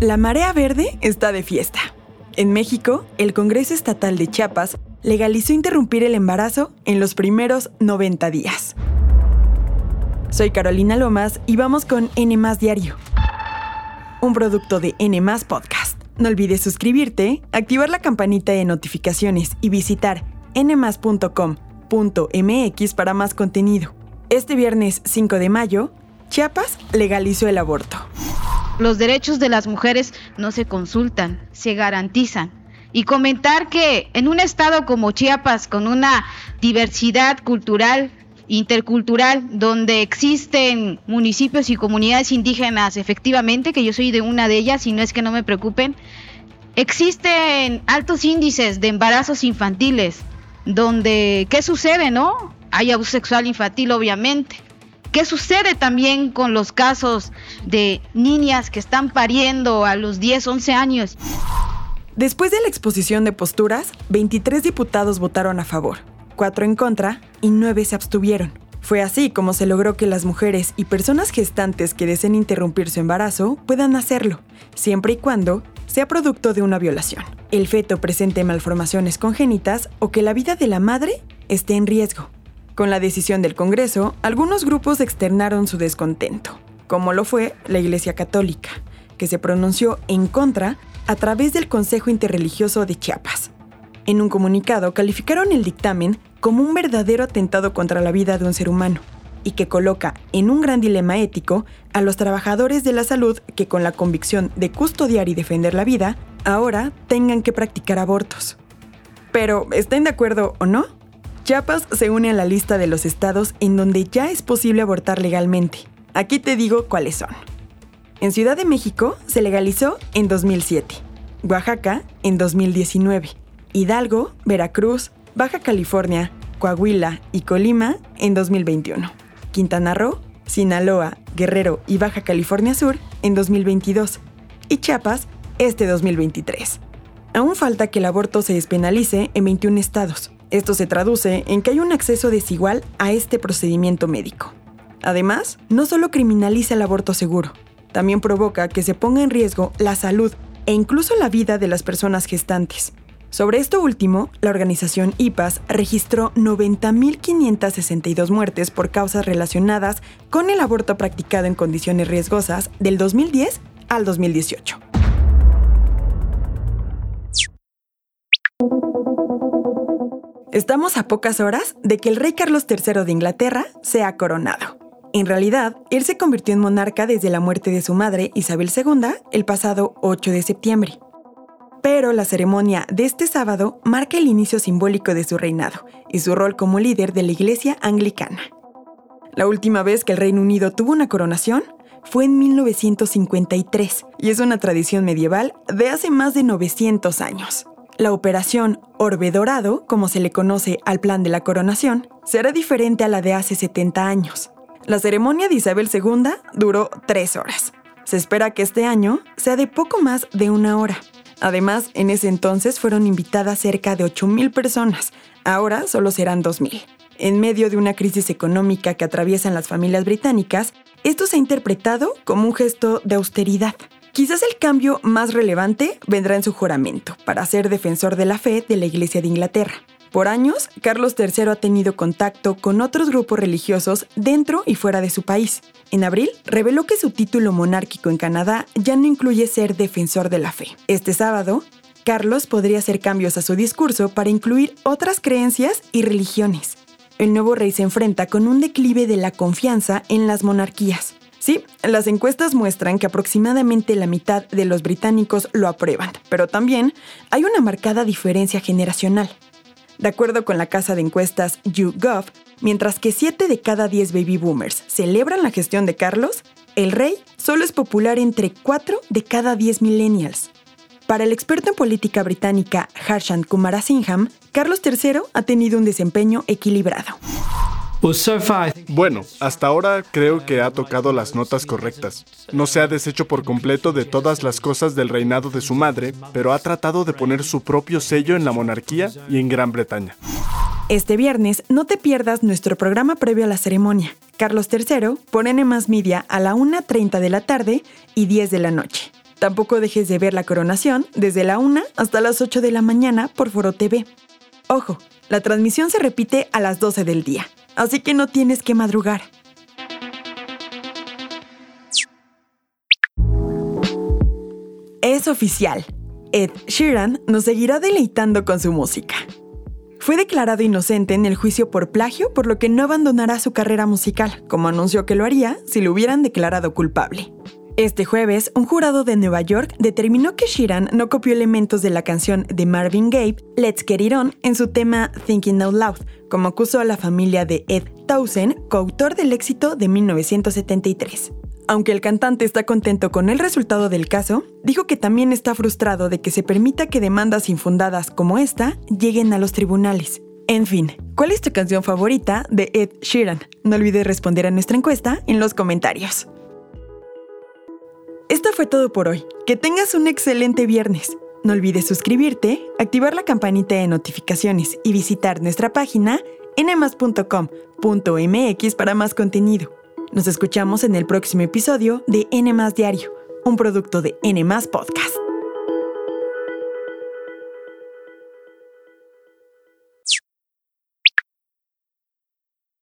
La marea verde está de fiesta. En México, el Congreso Estatal de Chiapas legalizó interrumpir el embarazo en los primeros 90 días. Soy Carolina Lomas y vamos con N Diario, un producto de N Podcast. No olvides suscribirte, activar la campanita de notificaciones y visitar nmas.com.mx para más contenido. Este viernes 5 de mayo, Chiapas legalizó el aborto. Los derechos de las mujeres no se consultan, se garantizan. Y comentar que en un estado como Chiapas, con una diversidad cultural, intercultural, donde existen municipios y comunidades indígenas, efectivamente, que yo soy de una de ellas y no es que no me preocupen, existen altos índices de embarazos infantiles, donde, ¿qué sucede, no? Hay abuso sexual infantil, obviamente. ¿Qué sucede también con los casos de niñas que están pariendo a los 10, 11 años? Después de la exposición de posturas, 23 diputados votaron a favor, 4 en contra y 9 se abstuvieron. Fue así como se logró que las mujeres y personas gestantes que deseen interrumpir su embarazo puedan hacerlo, siempre y cuando sea producto de una violación, el feto presente malformaciones congénitas o que la vida de la madre esté en riesgo. Con la decisión del Congreso, algunos grupos externaron su descontento, como lo fue la Iglesia Católica, que se pronunció en contra a través del Consejo Interreligioso de Chiapas. En un comunicado calificaron el dictamen como un verdadero atentado contra la vida de un ser humano y que coloca en un gran dilema ético a los trabajadores de la salud que con la convicción de custodiar y defender la vida, ahora tengan que practicar abortos. Pero, ¿estén de acuerdo o no? Chiapas se une a la lista de los estados en donde ya es posible abortar legalmente. Aquí te digo cuáles son. En Ciudad de México se legalizó en 2007, Oaxaca en 2019, Hidalgo, Veracruz, Baja California, Coahuila y Colima en 2021, Quintana Roo, Sinaloa, Guerrero y Baja California Sur en 2022 y Chiapas este 2023. Aún falta que el aborto se despenalice en 21 estados, esto se traduce en que hay un acceso desigual a este procedimiento médico. Además, no solo criminaliza el aborto seguro, también provoca que se ponga en riesgo la salud e incluso la vida de las personas gestantes. Sobre esto último, la organización IPAS registró 90.562 muertes por causas relacionadas con el aborto practicado en condiciones riesgosas del 2010 al 2018. Estamos a pocas horas de que el rey Carlos III de Inglaterra sea coronado. En realidad, él se convirtió en monarca desde la muerte de su madre, Isabel II, el pasado 8 de septiembre. Pero la ceremonia de este sábado marca el inicio simbólico de su reinado y su rol como líder de la Iglesia Anglicana. La última vez que el Reino Unido tuvo una coronación fue en 1953 y es una tradición medieval de hace más de 900 años. La operación Orbe Dorado, como se le conoce al plan de la coronación, será diferente a la de hace 70 años. La ceremonia de Isabel II duró tres horas. Se espera que este año sea de poco más de una hora. Además, en ese entonces fueron invitadas cerca de 8.000 personas, ahora solo serán 2.000. En medio de una crisis económica que atraviesan las familias británicas, esto se ha interpretado como un gesto de austeridad. Quizás el cambio más relevante vendrá en su juramento, para ser defensor de la fe de la Iglesia de Inglaterra. Por años, Carlos III ha tenido contacto con otros grupos religiosos dentro y fuera de su país. En abril, reveló que su título monárquico en Canadá ya no incluye ser defensor de la fe. Este sábado, Carlos podría hacer cambios a su discurso para incluir otras creencias y religiones. El nuevo rey se enfrenta con un declive de la confianza en las monarquías. Sí, las encuestas muestran que aproximadamente la mitad de los británicos lo aprueban, pero también hay una marcada diferencia generacional. De acuerdo con la casa de encuestas YouGov, mientras que 7 de cada 10 baby boomers celebran la gestión de Carlos, el rey solo es popular entre 4 de cada 10 millennials. Para el experto en política británica Harshan Kumarasingham, Carlos III ha tenido un desempeño equilibrado. Bueno, hasta ahora creo que ha tocado las notas correctas. No se ha deshecho por completo de todas las cosas del reinado de su madre, pero ha tratado de poner su propio sello en la monarquía y en Gran Bretaña. Este viernes no te pierdas nuestro programa previo a la ceremonia. Carlos III por N Media a la 1.30 de la tarde y 10 de la noche. Tampoco dejes de ver la coronación desde la 1 hasta las 8 de la mañana por Foro TV. Ojo, la transmisión se repite a las 12 del día, así que no tienes que madrugar. Es oficial. Ed Sheeran nos seguirá deleitando con su música. Fue declarado inocente en el juicio por plagio, por lo que no abandonará su carrera musical, como anunció que lo haría si lo hubieran declarado culpable. Este jueves, un jurado de Nueva York determinó que Sheeran no copió elementos de la canción de Marvin Gaye, Let's Get It On, en su tema Thinking Out Loud, como acusó a la familia de Ed Townsend, coautor del éxito de 1973. Aunque el cantante está contento con el resultado del caso, dijo que también está frustrado de que se permita que demandas infundadas como esta lleguen a los tribunales. En fin, ¿cuál es tu canción favorita de Ed Sheeran? No olvides responder a nuestra encuesta en los comentarios. Esto fue todo por hoy. Que tengas un excelente viernes. No olvides suscribirte, activar la campanita de notificaciones y visitar nuestra página nmas.com.mx para más contenido. Nos escuchamos en el próximo episodio de N Diario, un producto de N Podcast.